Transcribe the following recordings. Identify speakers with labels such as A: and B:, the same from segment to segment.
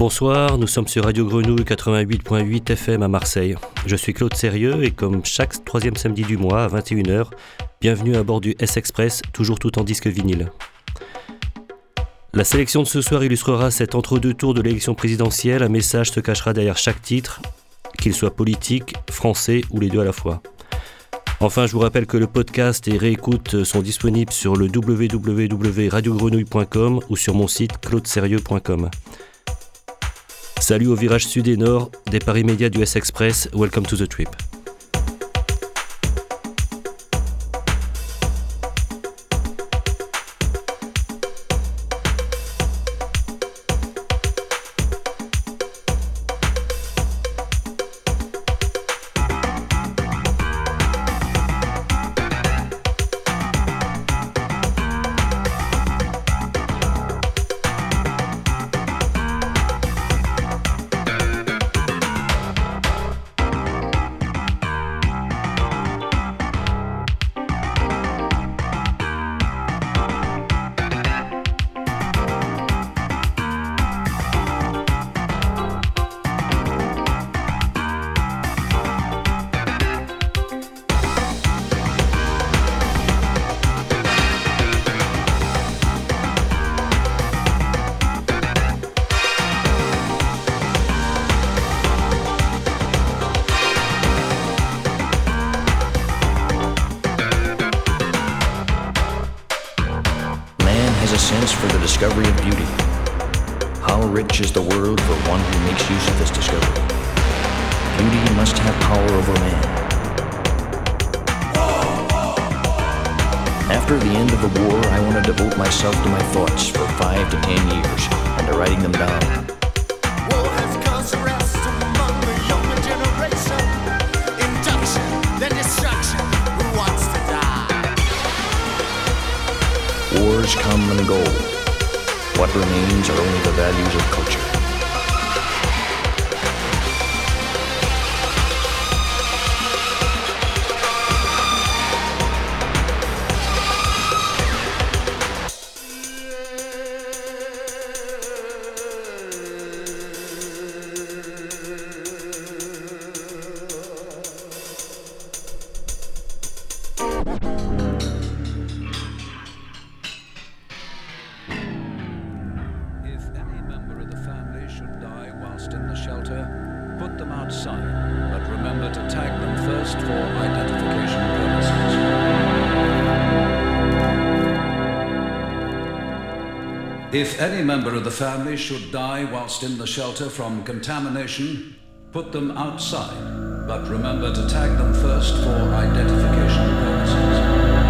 A: Bonsoir, nous sommes sur Radio Grenouille 88.8 FM à Marseille. Je suis Claude Sérieux et comme chaque troisième samedi du mois à 21h, bienvenue à bord du S-Express, toujours tout en disque vinyle. La sélection de ce soir illustrera cet entre-deux tours de l'élection présidentielle. Un message se cachera derrière chaque titre, qu'il soit politique, français ou les deux à la fois. Enfin, je vous rappelle que le podcast et réécoute sont disponibles sur le www.radiogrenouille.com ou sur mon site claudeserieux.com. Salut au virage sud et nord des Paris Médias du S-Express. Welcome to the trip.
B: of
C: the war, I want to devote myself to my thoughts for five to ten years and to writing them down. Wars come and go. What remains are only the values of culture.
B: Any member of the family should die whilst in the shelter from contamination, put them outside, but remember to tag them first for identification purposes.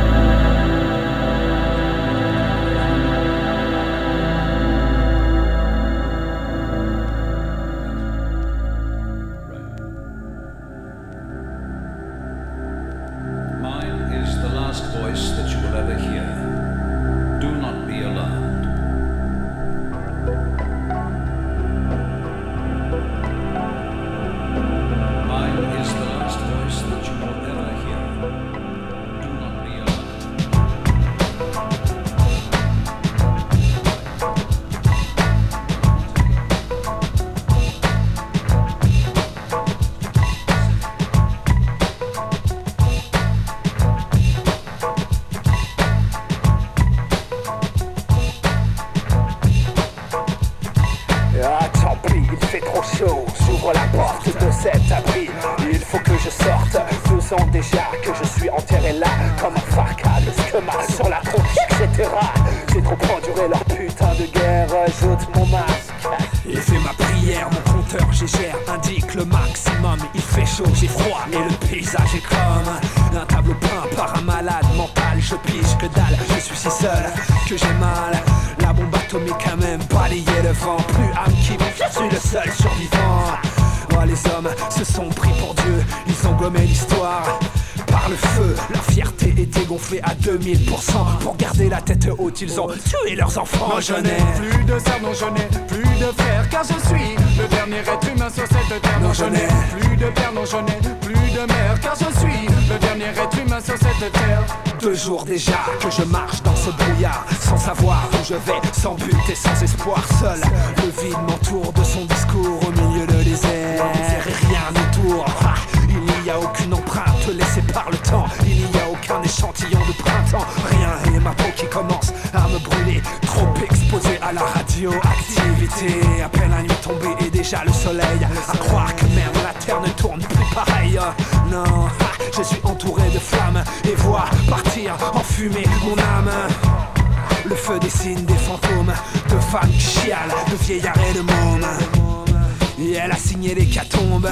D: Ils ont tué leurs enfants.
E: Non, je n'ai plus de sœurs, non, je n'ai plus de frères, car je suis le dernier être humain sur cette terre. Non, je n'ai plus de père, non, je n'ai plus de mère, car je suis le dernier être humain sur cette terre.
D: Deux jours déjà que je marche dans ce brouillard, sans savoir où je vais, sans but et sans espoir, seul. Le vide m'entoure de son discours au milieu de désert. Et rien autour. Il n'y a aucune empreinte laissée par le temps. Il n'y a aucun échantillon de printemps. Rien et ma peau qui commence à me brûler. Trop exposé à la radioactivité. À peine la nuit tombée et déjà le soleil. À croire que merde, la terre ne tourne plus pareil. Non, je suis entouré de flammes et vois partir en fumée mon âme. Le feu dessine des fantômes de femmes qui chialent, de vieillards et de mômes. Et elle a signé l'hécatombe.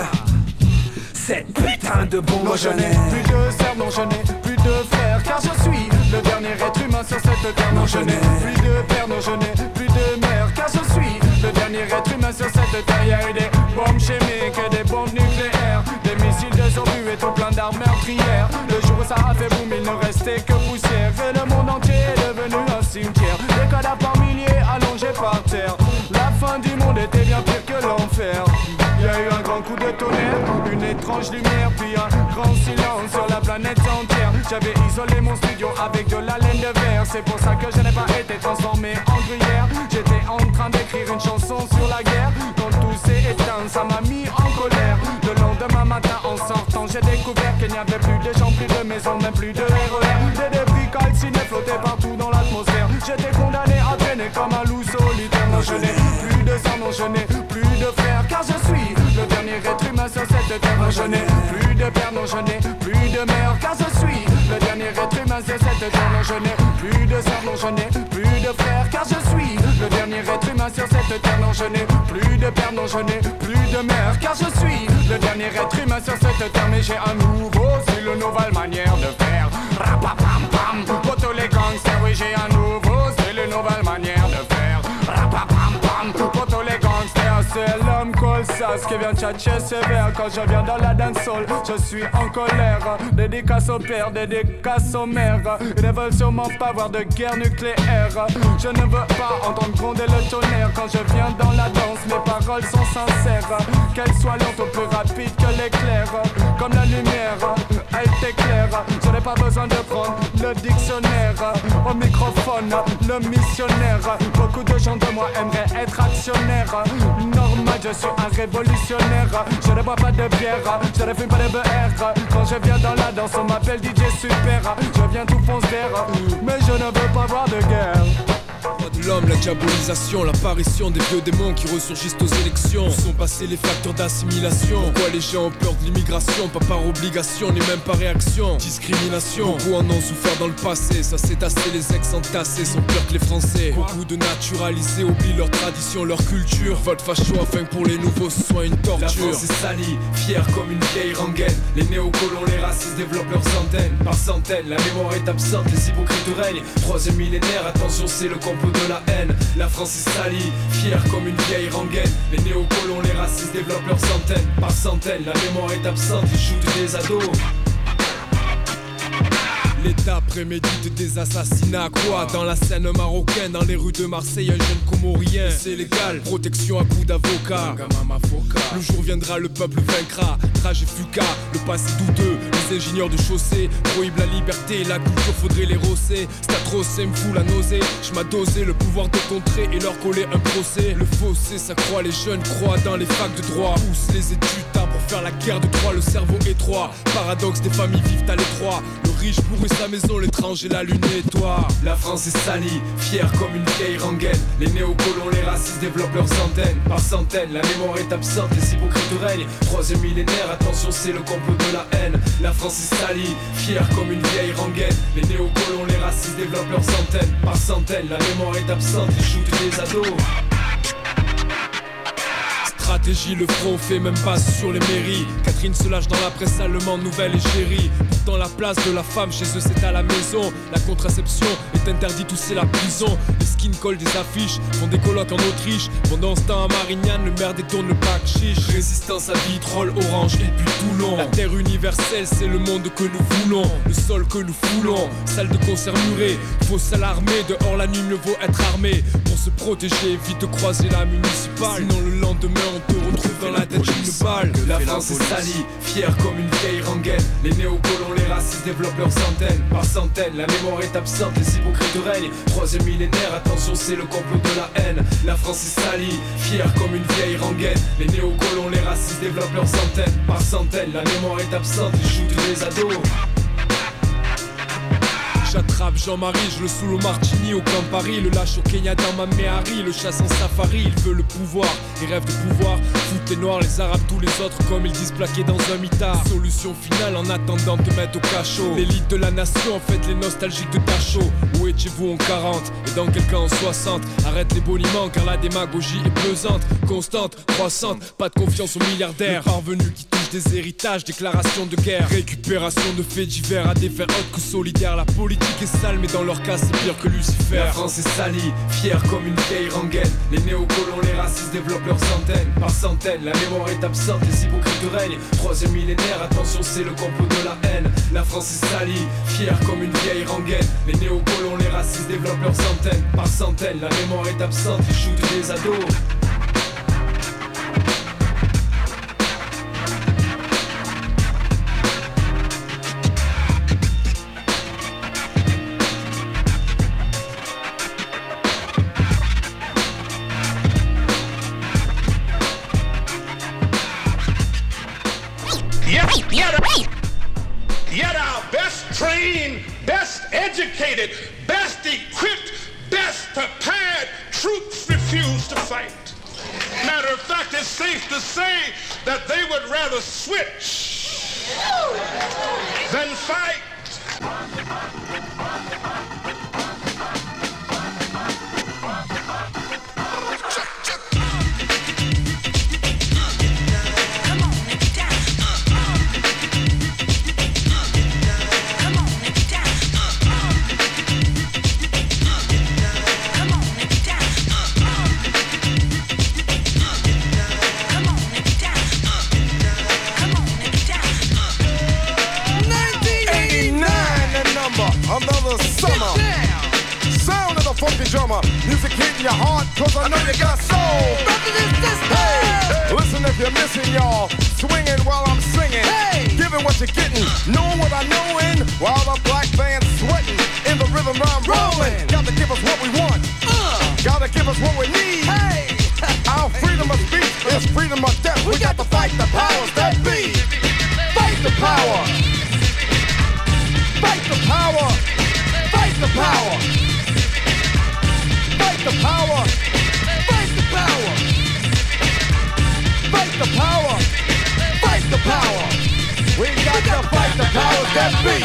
D: Cette putain de bombe.
E: Non, je n'ai plus de sœurs, non, je n'ai plus de frères, car je suis le dernier être humain sur cette terre. Non, je n'ai plus de père, non, je n'ai plus de mère, car je suis le dernier être humain sur cette terre. Il y a eu des bombes chimiques et des bombes nucléaires, des missiles de zombies et tout plein d'armes meurtrières. Le jour où ça a fait boum, il ne restait que poussière, et le monde entier est devenu un cimetière. Des cadavres par milliers allongés par terre. La fin du monde était bien pire que l'enfer. Il y a eu un grand coup de tonnerre, une étrange lumière, puis un grand silence sur la. J'avais isolé mon studio avec de la laine de verre, c'est pour ça que je n'ai pas été transformé en gruyère. J'étais en train d'écrire une chanson sur la guerre, quand tout s'est éteint, ça m'a mis en colère. Le lendemain matin, en sortant, j'ai découvert qu'il n'y avait plus de gens, plus de maisons, même plus de RER. Des débris calcinés flottaient partout dans l'atmosphère. J'étais condamné à traîner comme un loup solitaire. Non, je n'ai plus de sang, non, je n'ai plus de frères, car je suis le dernier être humain sur cette terre. Non, je n'ai plus de père, non, je n'ai sur cette terre. Non, je n'ai plus de sœur, non, je n'ai plus de frère, car je suis le dernier être humain sur cette terre. Non, je n'ai plus de père, non, je n'ai plus de mère, car je suis le dernier être humain sur cette terre. Mais j'ai un nouveau style, une nouvelle Colsas qui vient tchatcher sévère quand je viens dans la dancehall. Je suis en colère, dédicace au père, dédicace aux mères. Ils ne veulent sûrement pas voir de guerre nucléaire. Je ne veux pas entendre gronder le tonnerre quand je viens dans la danse. Mes paroles sont sincères, qu'elles soient lentes ou plus rapides que l'éclair. Comme la lumière, elle t'éclaire. Je n'ai pas besoin de prendre le dictionnaire. Au microphone, le missionnaire. Beaucoup de gens de moi aimeraient être actionnaires. Normal, je suis un Je ne bois pas de bière, je ne fume pas de BR. Quand je viens dans la danse, on m'appelle DJ Super. Je viens tout fonce vert, mais je ne veux pas voir de guerre.
F: Pas de l'homme, la diabolisation, l'apparition des vieux démons qui ressurgissent aux élections. Où sont passés les facteurs d'assimilation? Pourquoi les gens ont peur de l'immigration? Pas par obligation, ni même par réaction. Discrimination, beaucoup en ont souffert dans le passé. Ça s'est tassé, les ex entassés sont pires que les Français. Beaucoup de naturalisés oublient leur tradition, leur culture. Vote facho afin que pour les nouveaux ce soit une torture. La France est salie, fière comme une vieille rengaine. Les néocolons, les racistes développent leurs antennes. Par centaines, la mémoire est absente, les hypocrites règnent. Troisième millénaire, attention, c'est le la France est salie, fière comme une vieille rengaine. Les néocolons, les racistes développent leurs antennes. Par centaines, la mémoire est absente, ils shootent des ados. L'État prémédite des assassinats. Quoi Dans la scène marocaine, dans les rues de Marseille, un jeune comorien. C'est légal, protection à coup d'avocat. Le jour viendra, le peuple vaincra. Trajet fuka, le passé douteux. Les ingénieurs de chaussée prohibent la liberté. La culture faudrait les rosser. C'est me fout la nausée. Je dosé le pouvoir de contrer et leur coller un procès. Le fossé, ça croit, les jeunes croient dans les facs de droit. Pousse les études tard pour faire la guerre de droit. Le cerveau étroit, paradoxe des familles vivent à l'étroit. Le riche sa maison, l'étranger la lune nettoie. La France est salie, fière comme une vieille rengaine. Les néocolons, les racistes développent leurs antennes. Par centaines, la mémoire est absente, les hypocrites règnent. Troisième millénaire, attention, c'est le complot de la haine. La France est salie, fière comme une vieille rengaine. Les néocolons, les racistes développent leurs antennes. Par centaines, la mémoire est absente, ils shootent des ados. Stratégie, le front fait même pas sur les mairies. Catherine se lâche dans la presse allemande, nouvelle égérie. Pourtant la place de la femme chez eux c'est à la maison. La contraception est interdite ou c'est la prison. Les skin call des affiches font des colocs en Autriche. Pendant ce temps à Marignane, le maire détourne le pack chiche. Résistance à vitrolles, orange et puis Toulon. La terre universelle, c'est le monde que nous voulons. Le sol que nous foulons. Salle de concert murée. Faut s'alarmer. Dehors la nuit, mieux vaut être armé. Pour se protéger, évite de croiser la municipale. Sinon le lendemain, on te retrouve dans la tête d'une balle. La France est salie, fière comme une vieille rengaine. Les néocolons, les racistes développent leurs centaines par centaines. La mémoire est absente, les hypocrites règnent. Troisième millénaire, attention, c'est le complot de la haine. La France est salie, fière comme une vieille rengaine. Les néocolons, les racistes développent leurs centaines par centaines. La mémoire est absente, ils shootent les ados. J'attrape Jean-Marie, je le saoule au martini au Campari Le lâche au Kenya dans ma Méhari, le chasse en safari Il veut le pouvoir, il rêve de pouvoir Foot les noirs, les arabes, tous les autres Comme ils disent plaqués dans un mitard. Solution finale en attendant de mettre au cachot. L'élite de la nation, en fait les nostalgiques de Dachau Où étiez-vous en 40 et dans quelques en 60 Arrête les boniments car la démagogie est pesante Constante, croissante, pas de confiance aux milliardaires. Parvenus qui touchent des héritages, déclaration de guerre. Récupération de faits divers à des faire autres que solidaires La politique La France est salie, fière comme une vieille rengaine. Les néocolons, les racistes développent leurs centaines, par centaines. La mémoire est absente, les hypocrites règnent. Troisième millénaire, attention, c'est le complot de la haine. La France est salie, fière comme une vieille rengaine. Les néocolons, les racistes développent leurs centaines, par centaines. La mémoire est absente, ils shootent des ados.
G: Fight the power. Fight the power. Fight the power. Fight the power. We got to fight the powers that be.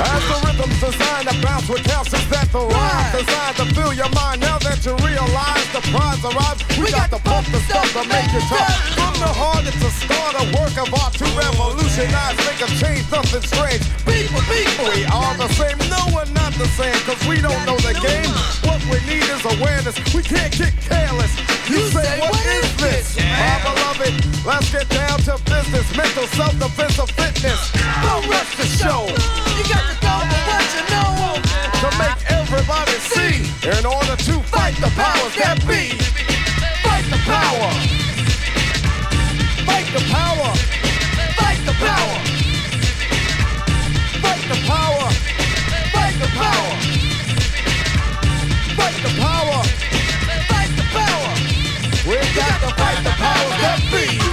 G: As the rhythm's designed to bounce with calcium that the rhyme designed to fill your mind. Now that you realize the prize arrives, we, got, to pump the stuff to make it tough. From the heart, it's a start, a work of art to revolutionize, make a change, something strange. People, people, we are the same. No, we're not the same, cause we don't know the game. What we need is awareness. We can't get careless. You, you say, say, what, what is this? Yeah. My beloved, let's get down to business. Mental self-defense of fitness. Don't rush the show. You got to go To make everybody see. In order to fight the powers that be. Fight the power. Fight the power. Fight the power. Fight the power. Fight the power. Fight the power. Fight the power. We got to fight the powers that be.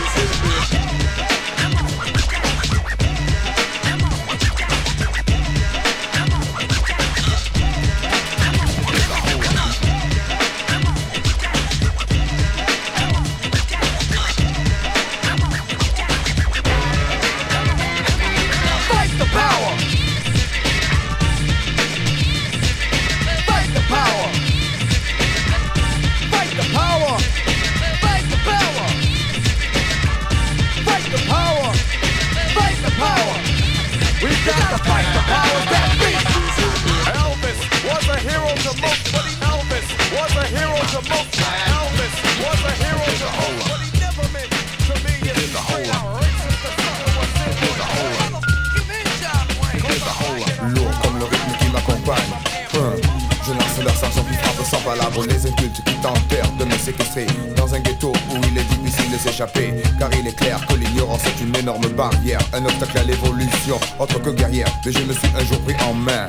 H: Les incultes qui tentèrent de me séquestrer Dans un ghetto où il est difficile de s'échapper. Car il est clair que l'ignorance est une énorme barrière Un obstacle à l'évolution, autre que guerrière Mais je me suis un jour pris en main.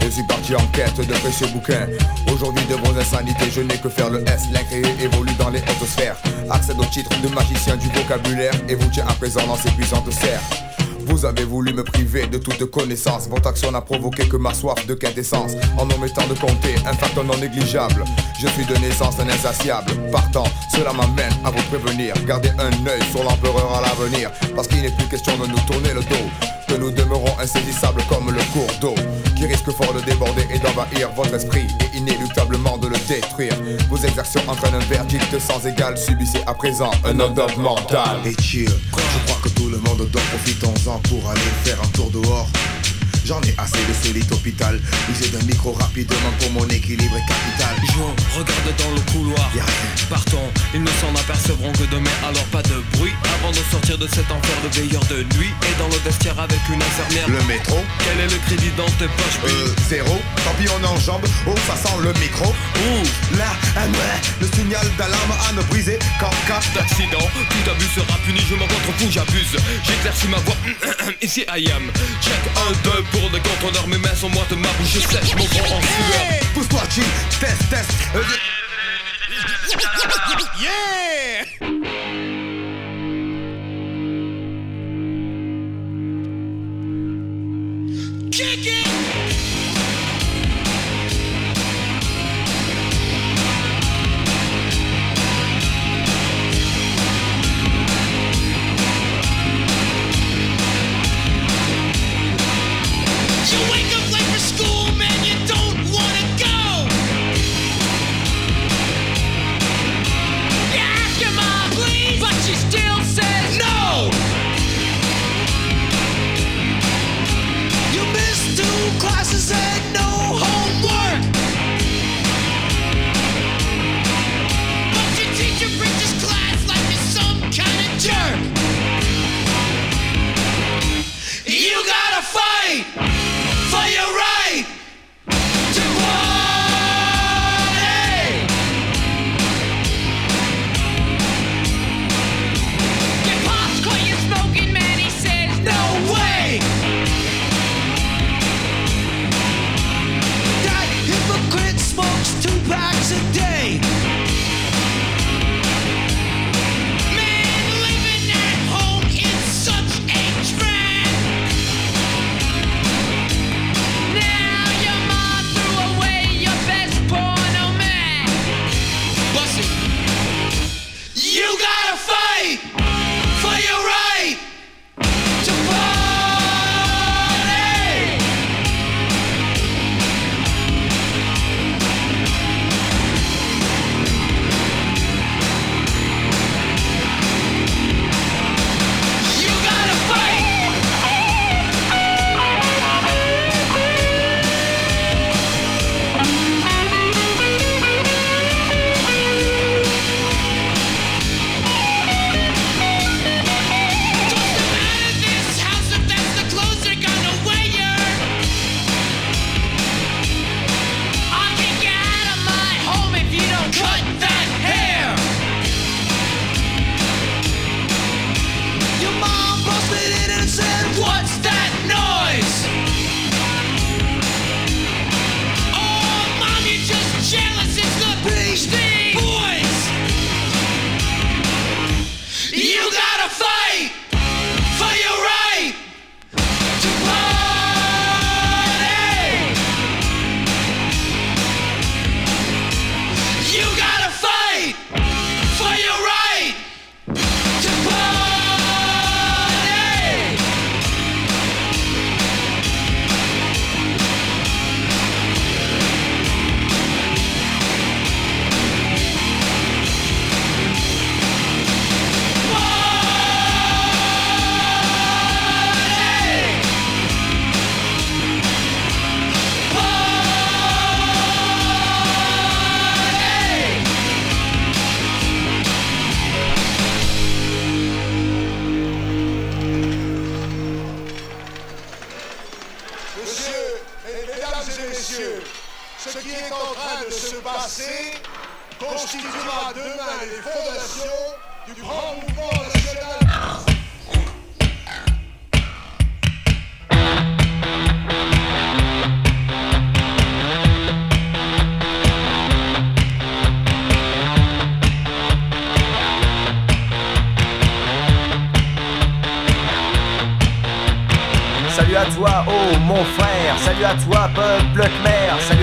H: Je suis parti en quête de précieux bouquins. Aujourd'hui de vos je n'ai que faire le S. L'incréé évolue dans les hautes sphères. Accède au titre de magicien du vocabulaire Et vous tient à présent dans ses puissantes serres vous avez voulu me priver de toute connaissance. Votre action n'a provoqué que ma soif de quintessence. En omettant de compter un facteur non négligeable. Je suis de naissance un insatiable. Partant, cela m'amène à vous prévenir. Gardez un œil sur l'empereur à l'avenir. Parce qu'il n'est plus question de nous tourner le dos. Que nous demeurons insaisissables comme le cours d'eau. Qui risque fort de déborder et d'envahir votre esprit. Et inéluctablement de le détruire. Vos exactions entraînent un verdict sans égal. Subissez à présent un ordre mental.
I: Et chill, je crois que tout le monde dort, profitons-en pour aller faire un tour dehors. J'en ai assez de solide hôpital User d'un micro rapidement pour mon équilibre est capital.
J: Jouons, regarde dans le couloir.
I: Y'a rien.
J: Partons, ils ne s'en apercevront que demain Alors pas de bruit avant de sortir de cet enfer de veilleur de nuit Et dans le vestiaire avec une infirmière.
I: Le métro,
J: Quel est le crédit dans tes poches
I: euh, zéro. Tant pis on enjambe, oh ça sent le micro.
J: Ouh,
I: Là, un ouais, le signal d'alarme à ne briser qu'en cas
J: d'accident. Tout abus sera puni, je m'en contrefous, j'abuse. J'éclaircis ma voix, ici I am. Check 1, 2 pour des contrôleurs Mes mains sont moites, ma bouche sèche, mon corps en sueur.
I: Pousse-toi chill, test, test euh,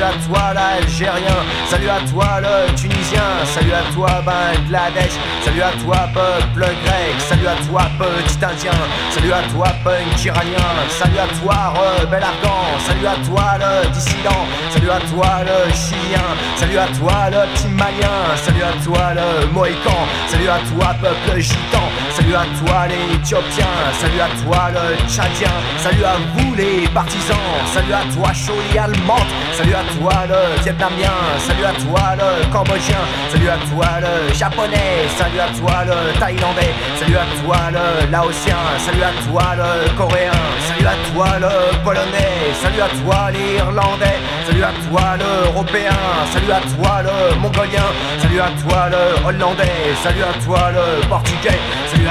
K: salut à toi, l'Algérien, salut à toi, le Tunisien, salut à toi, Bangladesh, salut à toi, peuple grec, salut à toi, petit indien, salut à toi, punk iranien, salut à toi, rebelle afghan, salut à toi, le dissident, salut à toi, le chilien, salut à toi, le petit malien, salut à toi, le mohican, salut à toi, peuple gitan, salut à toi, l'éthiopien, salut à toi, le tchadien, salut à vous les partisans, salut à toi Choli allemande, salut à toi le vietnamien, salut à toi le cambodgien, salut à toi le japonais, salut à toi le thaïlandais, salut à toi le laotien, salut à toi le coréen, salut à toi le polonais, salut à toi l'irlandais, salut à toi l'européen, salut à toi le mongolien, salut à toi le hollandais, salut à toi le portugais, salut à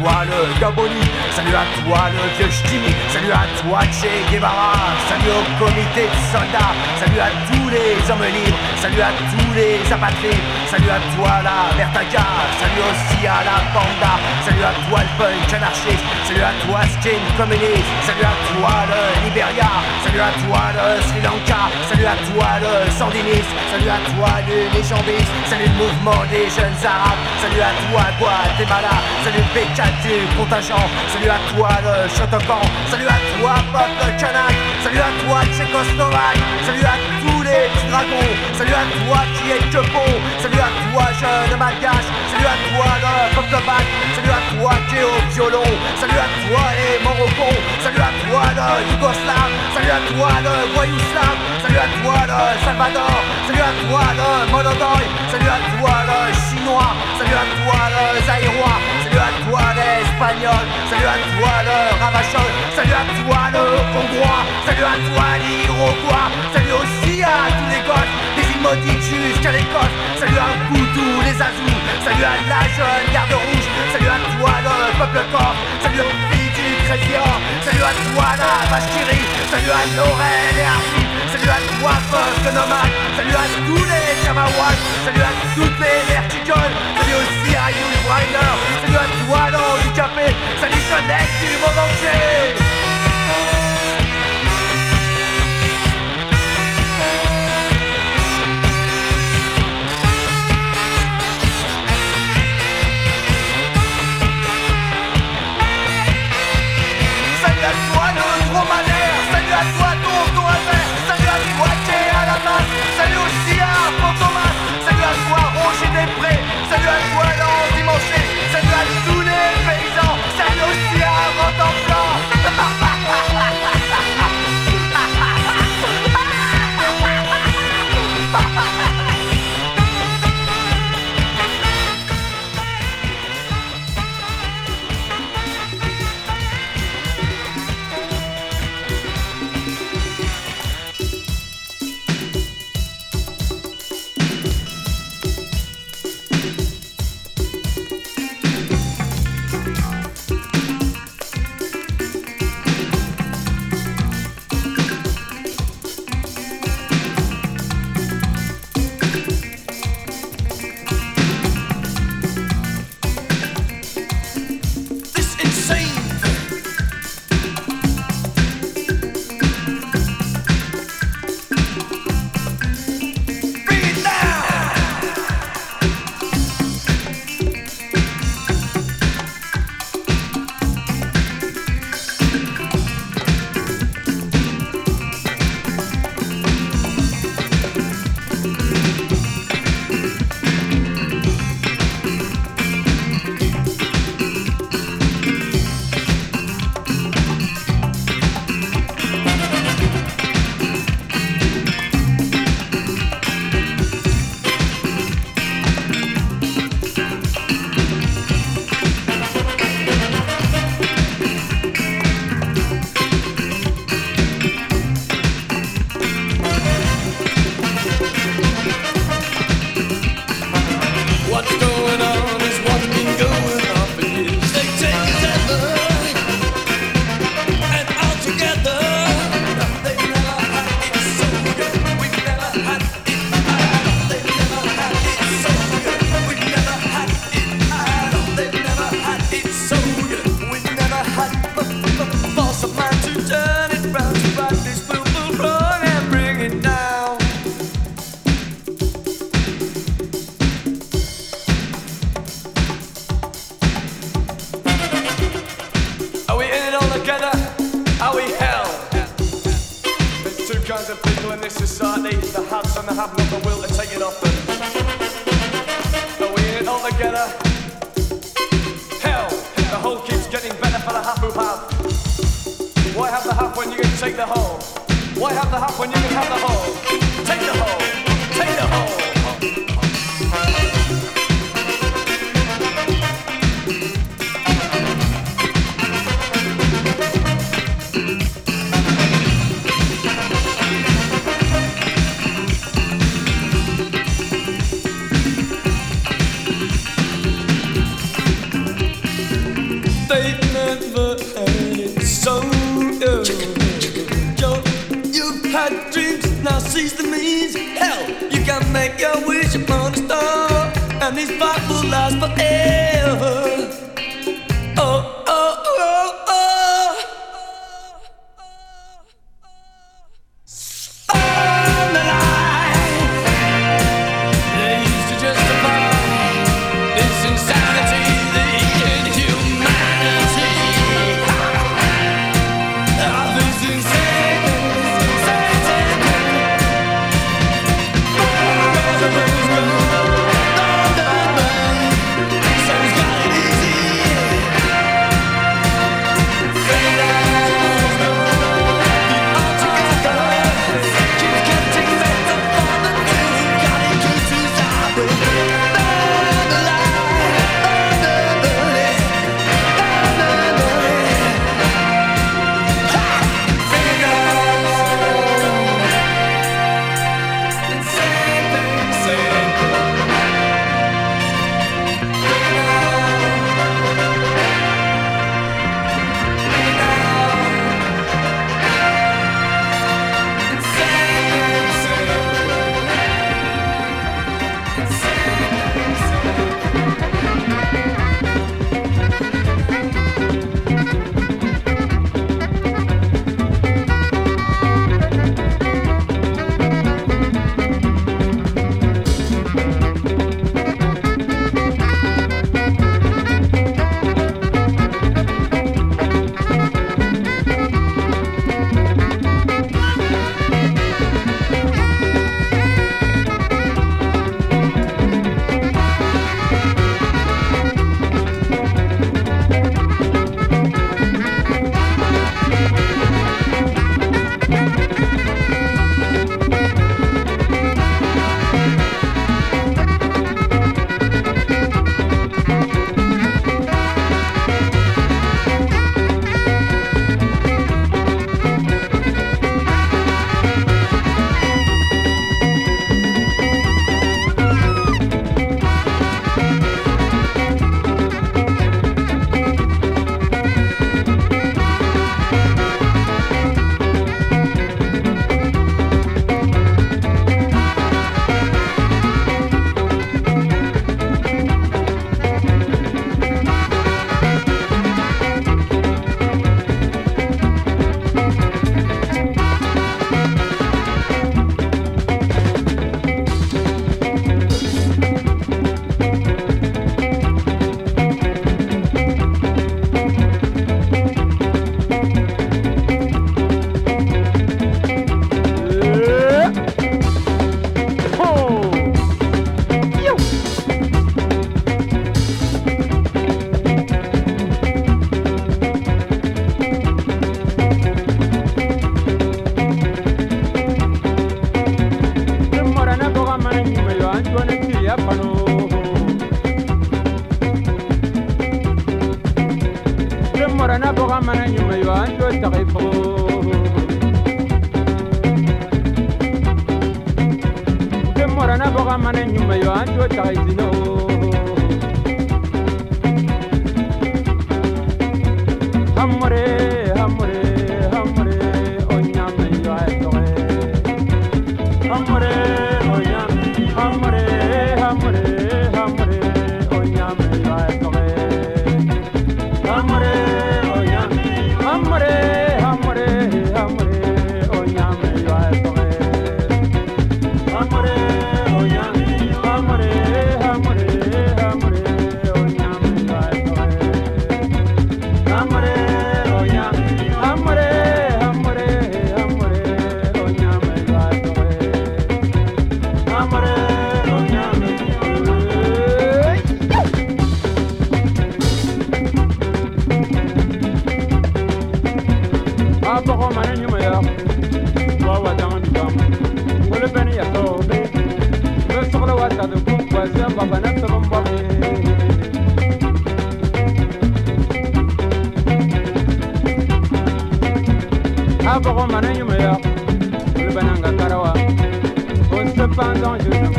K: le Gaboni, salut à toi le vieux ch'timi, salut à toi Che Guevara, salut au comité de soldats, salut à tous les hommes libres, salut à tous les apatrides, salut à toi la Vertaga, salut aussi à la Panda, salut à toi le punk anarchiste, salut à toi skin communiste, salut à toi le Liberia, salut à toi le Sri Lanka, salut à toi le sandiniste, salut à toi le légendiste, salut le mouvement des jeunes arabes, salut à toi Guatemala, salut le PK contingent, salut à toi le Shotokan, salut à toi peuple kanak, salut à toi Tchécoslovaque, salut à tous les petits dragons, salut à toi qui est que bon, salut à toi jeune malgache, salut à toi le peuple bac, salut à toi qui est au violon, salut à toi les Morocons, salut à toi le Yougoslave, salut à toi le Voyouslav, salut à toi le Salvador, salut à toi le Monodoy, salut à toi le Chinois, salut à toi le Zaïrois, salut à toi l'Espagnol, salut à toi le Ravachol, salut à toi le Hongrois, salut à toi l'Iroquois, salut aussi à tous les gosses, des îles jusqu'à l'Écosse, salut à vous tous les Azous, salut à la jeune garde rouge, salut à toi le peuple corse, salut aux filles du Crédit salut à toi la rit, salut à Laurel et Arthur, salut à toi peuple nomade, salut à tous les Kamawats, salut à toutes les verticoles, salut aussi à Yul Briner, salut à toi l'handicapé, salut jeunesse du monde entier.
L: We hell? There's two kinds of people in this society, the haves and the have not the will to take it off them. Are we in it all together? Hell, the whole keeps getting better for the half who have. Why have the half when you can take the whole? Why have the half when you can have the whole? Take the whole, your wish upon a star, and this fight will last forever.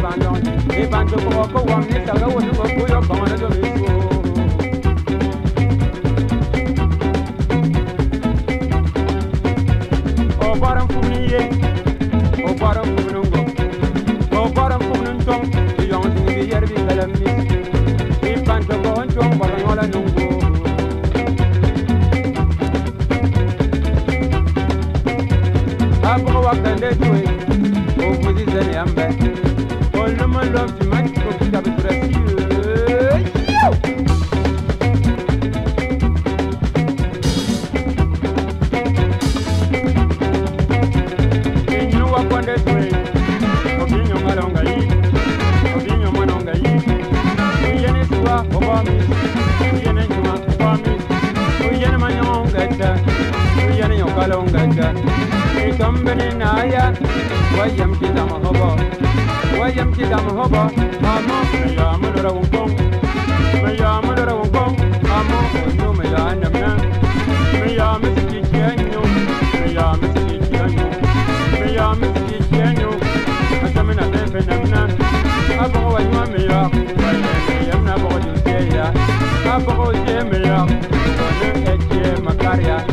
M: banyan, e a ko ko wam ni saga wonu ko yo bangana do mi ko. longaja Nitombere naya Wayam kidam hobo Wayam kidam hobo Amo Mayamudora wumpong Mayamudora wumpong Amo Onyo mayanamna Mayamitikichianyo Mayamitikichianyo Mayamitikichianyo Masamina befenamna Abo wanywa meya Wayamna bogo juseya Abo
N: juseya Wayamna bogo juseya Wayamna bogo juseya Wayamna bogo juseya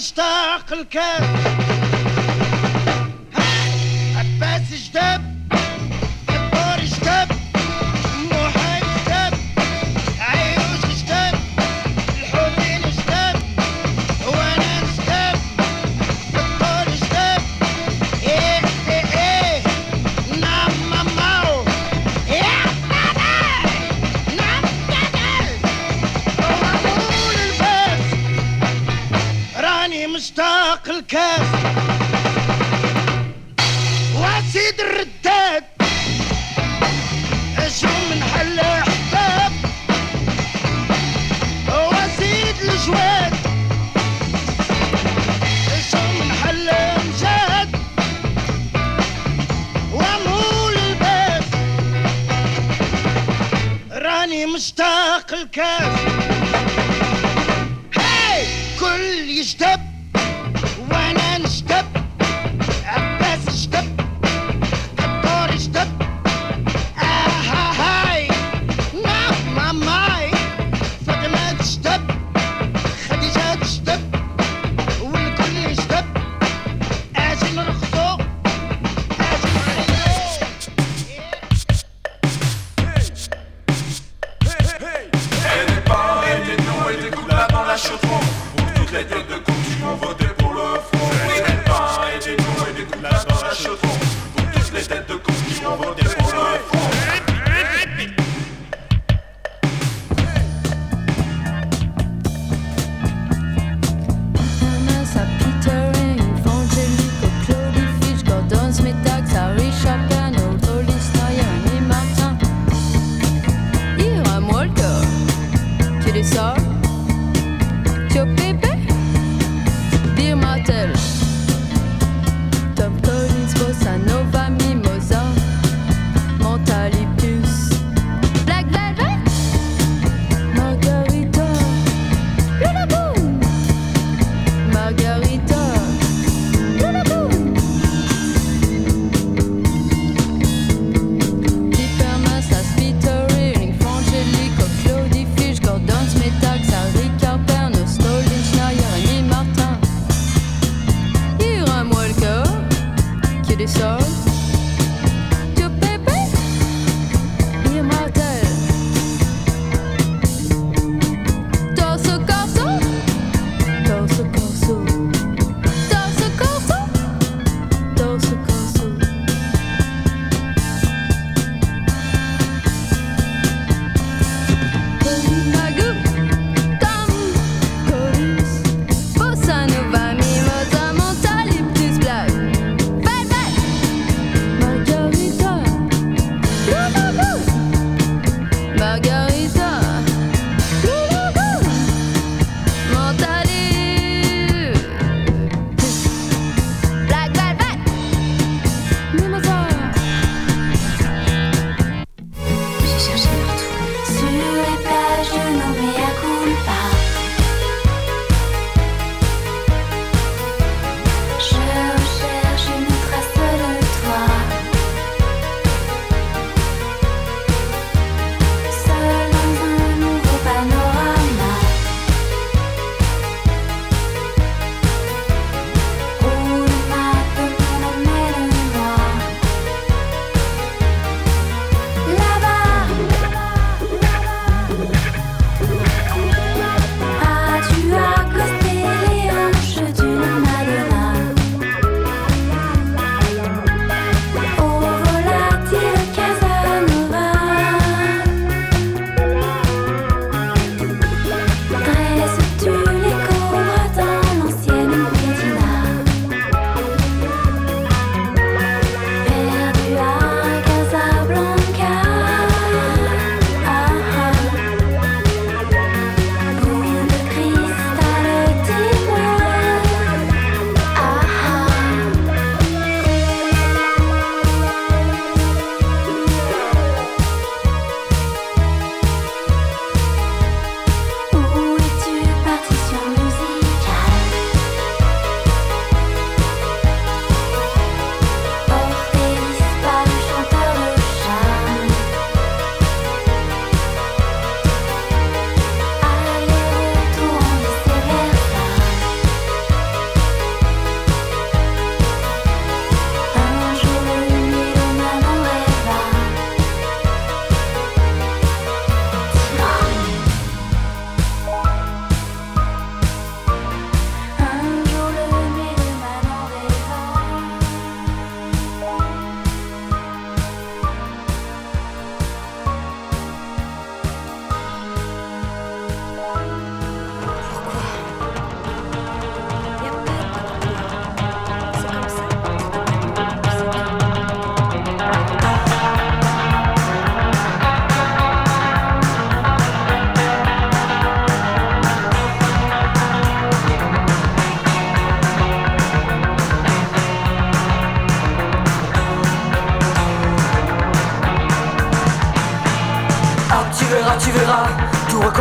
N: مشتاق الكاس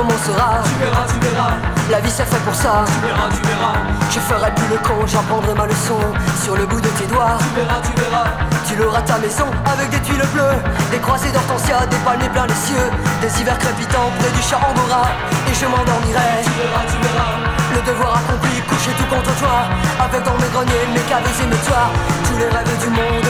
O: Tu verras, tu verras. La vie c'est fait pour ça. Tu verras, tu verras. Je ferai plus le con, j'apprendrai ma leçon sur le bout de tes doigts. Tu verras, tu verras. Tu l'auras ta maison avec des tuiles bleues, des croisées d'hortensia, des palmiers plein les cieux, des hivers crépitants près du chat angora. Et je m'endormirai. Tu verras, tu verras. Le devoir accompli, couché tout contre toi, avec dans mes greniers mes caves et mes toits, tous les rêves du monde.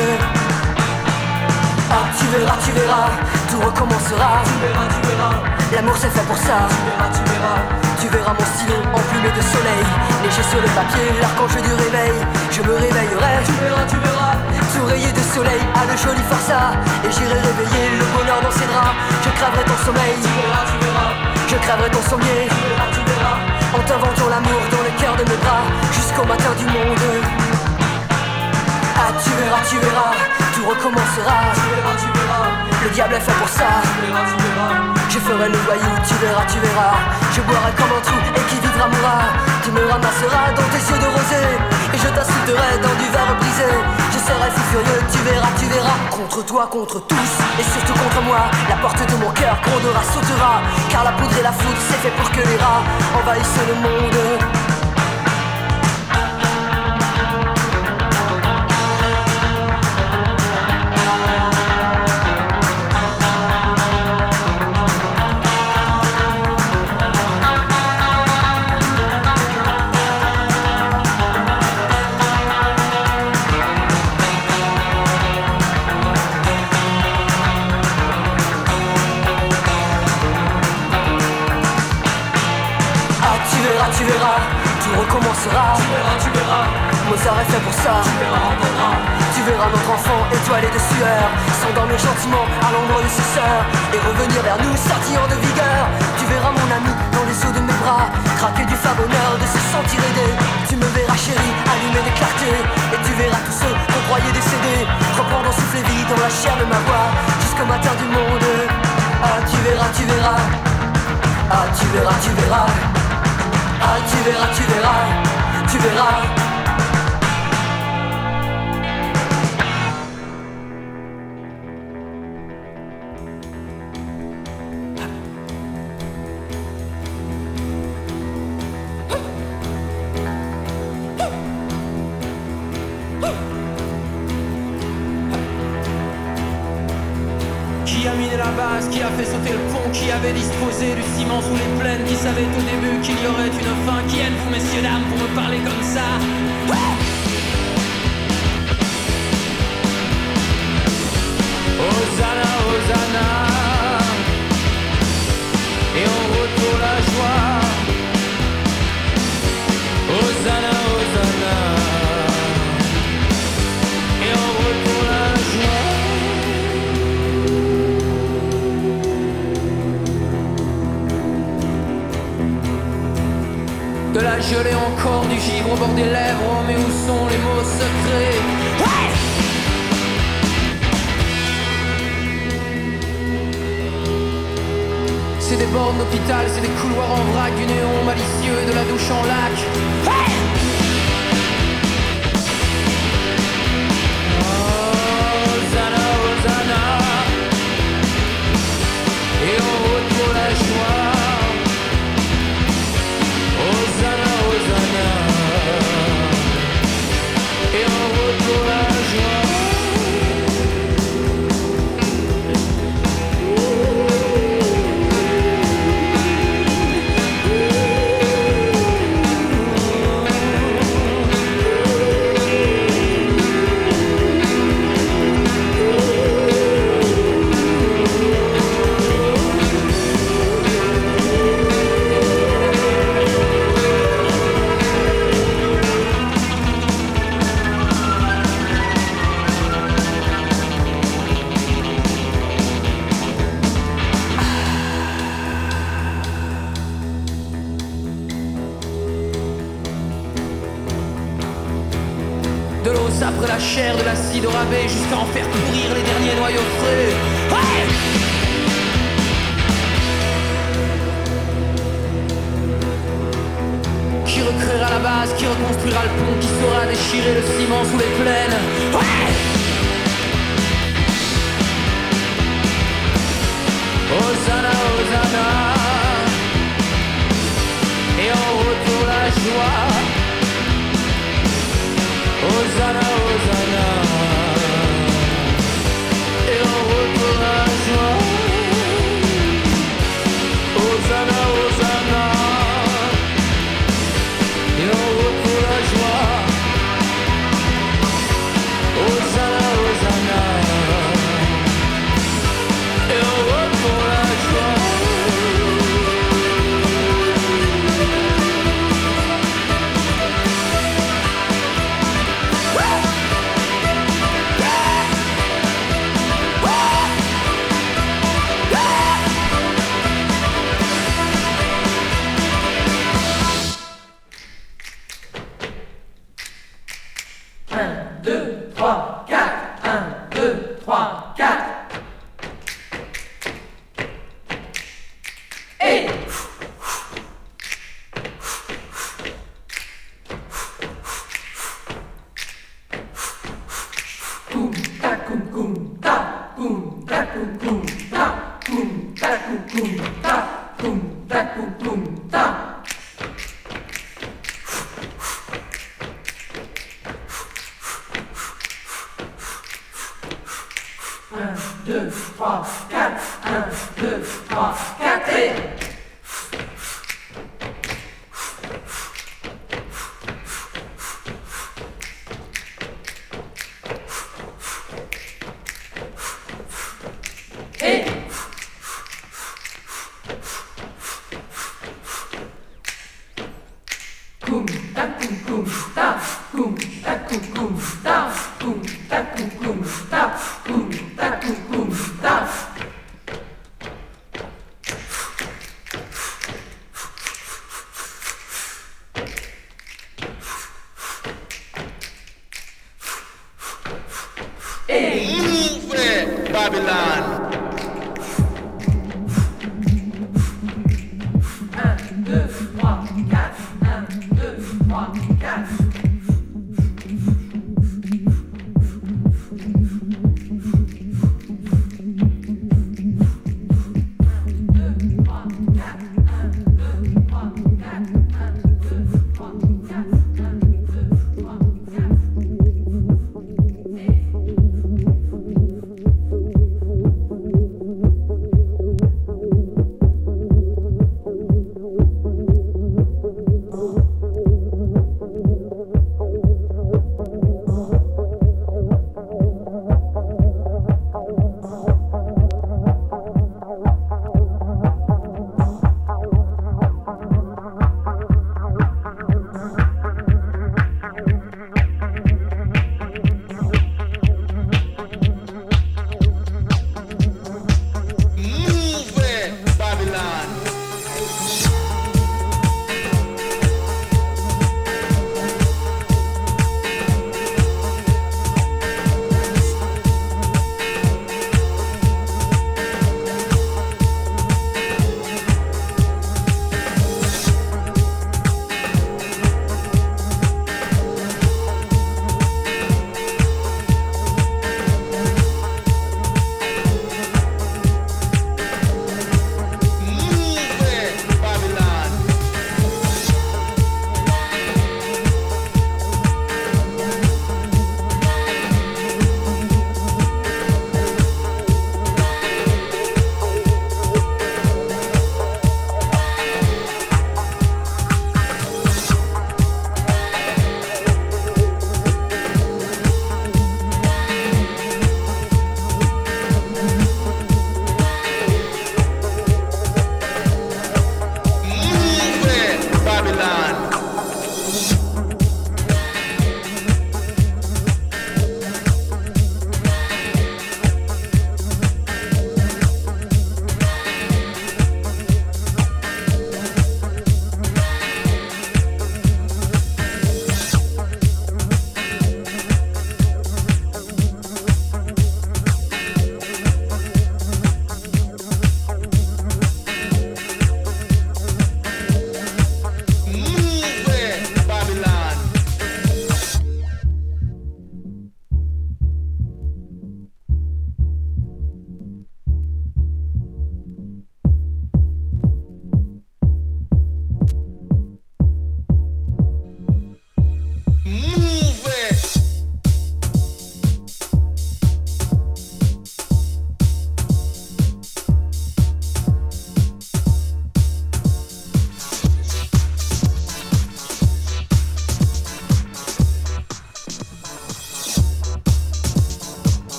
O: Ah, tu verras, tu verras tout recommencera. Tu verras, tu verras. L'amour c'est fait pour ça. Tu verras, tu verras. Tu verras mon stylo emplumé de soleil, léger sur le papier, l'archange du réveil. Je me réveillerai. Tu verras, tu verras. Rayé de soleil, à le joli forçat. Et j'irai réveiller le bonheur dans ses draps. Je crèverai ton sommeil. Tu verras, tu verras. Je crèverai ton sommier. Tu verras, tu verras. En t'inventant l'amour dans le cœur de mes bras, jusqu'au matin du monde. Ah, tu verras, tu verras, tout recommencera. Tu verras, tu verras. Le diable est fait pour ça. Tu verras, tu verras. Je ferai le voyou, tu verras, tu verras. Je boirai comme un trou et qui vivra mourra. Tu me ramasseras dans tes yeux de rosée. Et je t'insulterai dans du verre brisé. Je serai si furieux, tu verras, tu verras. Contre toi, contre tous, et surtout contre moi. La porte de mon cœur grondera, sautera. Car la poudre et la foudre, c'est fait pour que les rats envahissent le monde. À l'ombre de ses sœurs Et revenir vers nous scintillant de vigueur. Tu verras mon ami dans les eaux de mes bras Craquer du fin bonheur de se sentir aidé. Tu me verras chérie allumer des clartés Et tu verras tous ceux qu'on croyait décédés Reprendre souffler vie dans la chair de ma voix Jusqu'au matin du monde. Ah tu verras, tu verras. Ah tu verras, tu verras. Ah tu verras, tu verras, tu verras
I: bornes d'hôpital, c'est des couloirs en vrac Du néon malicieux de la douche en lac. Ouais Hosanna, Hosanna. Et en route pour la joie déchirer le ciment sous les plaines. Ouais. Hosanna, Hosanna. Et en route pour la joie. Hosanna, Hosanna
P: Babylon.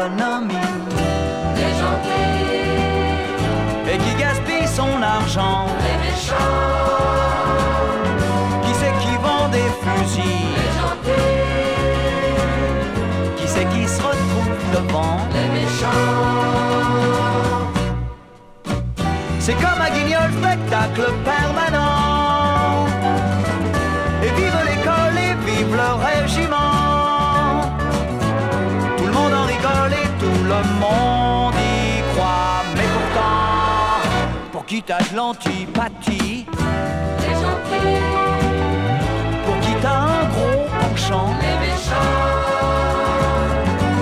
Q: never know t'as l'antipathie.
R: Les gentils.
Q: Pour qui t'as un gros penchant.
R: Les méchants.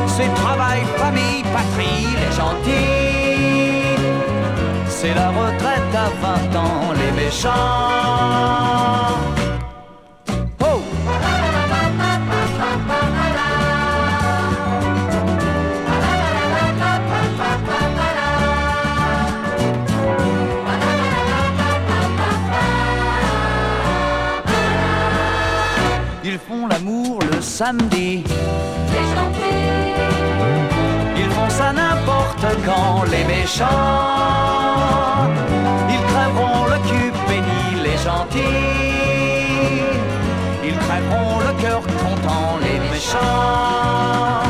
Q: C'est travail, famille, patrie, les gentils. C'est la retraite à 20 ans, les méchants. samedi. Ils font ça n'importe quand, les méchants. Ils crèveront le cul béni, les gentils. Ils crèveront le cœur content, les méchants.